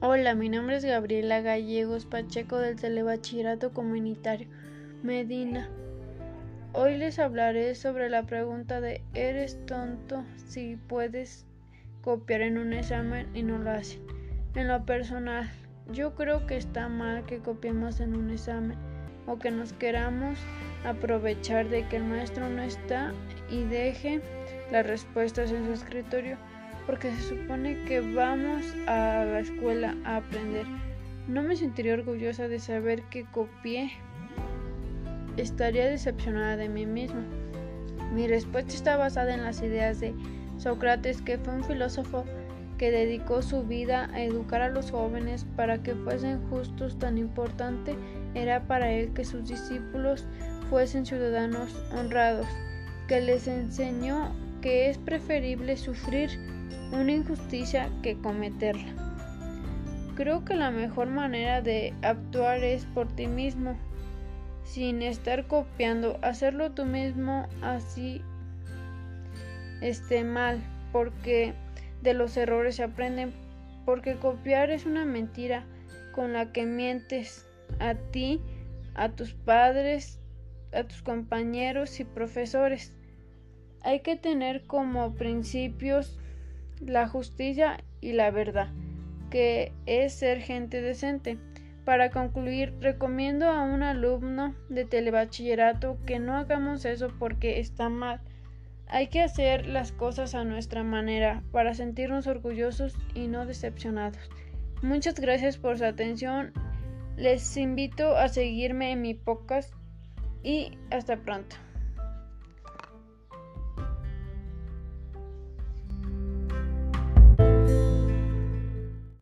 Hola, mi nombre es Gabriela Gallegos Pacheco del Telebachillerato Comunitario Medina. Hoy les hablaré sobre la pregunta de ¿eres tonto si puedes copiar en un examen y no lo hacen? En lo personal, yo creo que está mal que copiemos en un examen o que nos queramos aprovechar de que el maestro no está y deje las respuestas en su escritorio porque se supone que vamos a la escuela a aprender. No me sentiría orgullosa de saber que copié. Estaría decepcionada de mí misma. Mi respuesta está basada en las ideas de Sócrates, que fue un filósofo que dedicó su vida a educar a los jóvenes para que fuesen justos. Tan importante era para él que sus discípulos fuesen ciudadanos honrados, que les enseñó que es preferible sufrir una injusticia que cometerla. Creo que la mejor manera de actuar es por ti mismo, sin estar copiando, hacerlo tú mismo así esté mal, porque de los errores se aprenden, porque copiar es una mentira con la que mientes a ti, a tus padres, a tus compañeros y profesores. Hay que tener como principios la justicia y la verdad, que es ser gente decente. Para concluir, recomiendo a un alumno de telebachillerato que no hagamos eso porque está mal. Hay que hacer las cosas a nuestra manera para sentirnos orgullosos y no decepcionados. Muchas gracias por su atención. Les invito a seguirme en mi podcast y hasta pronto.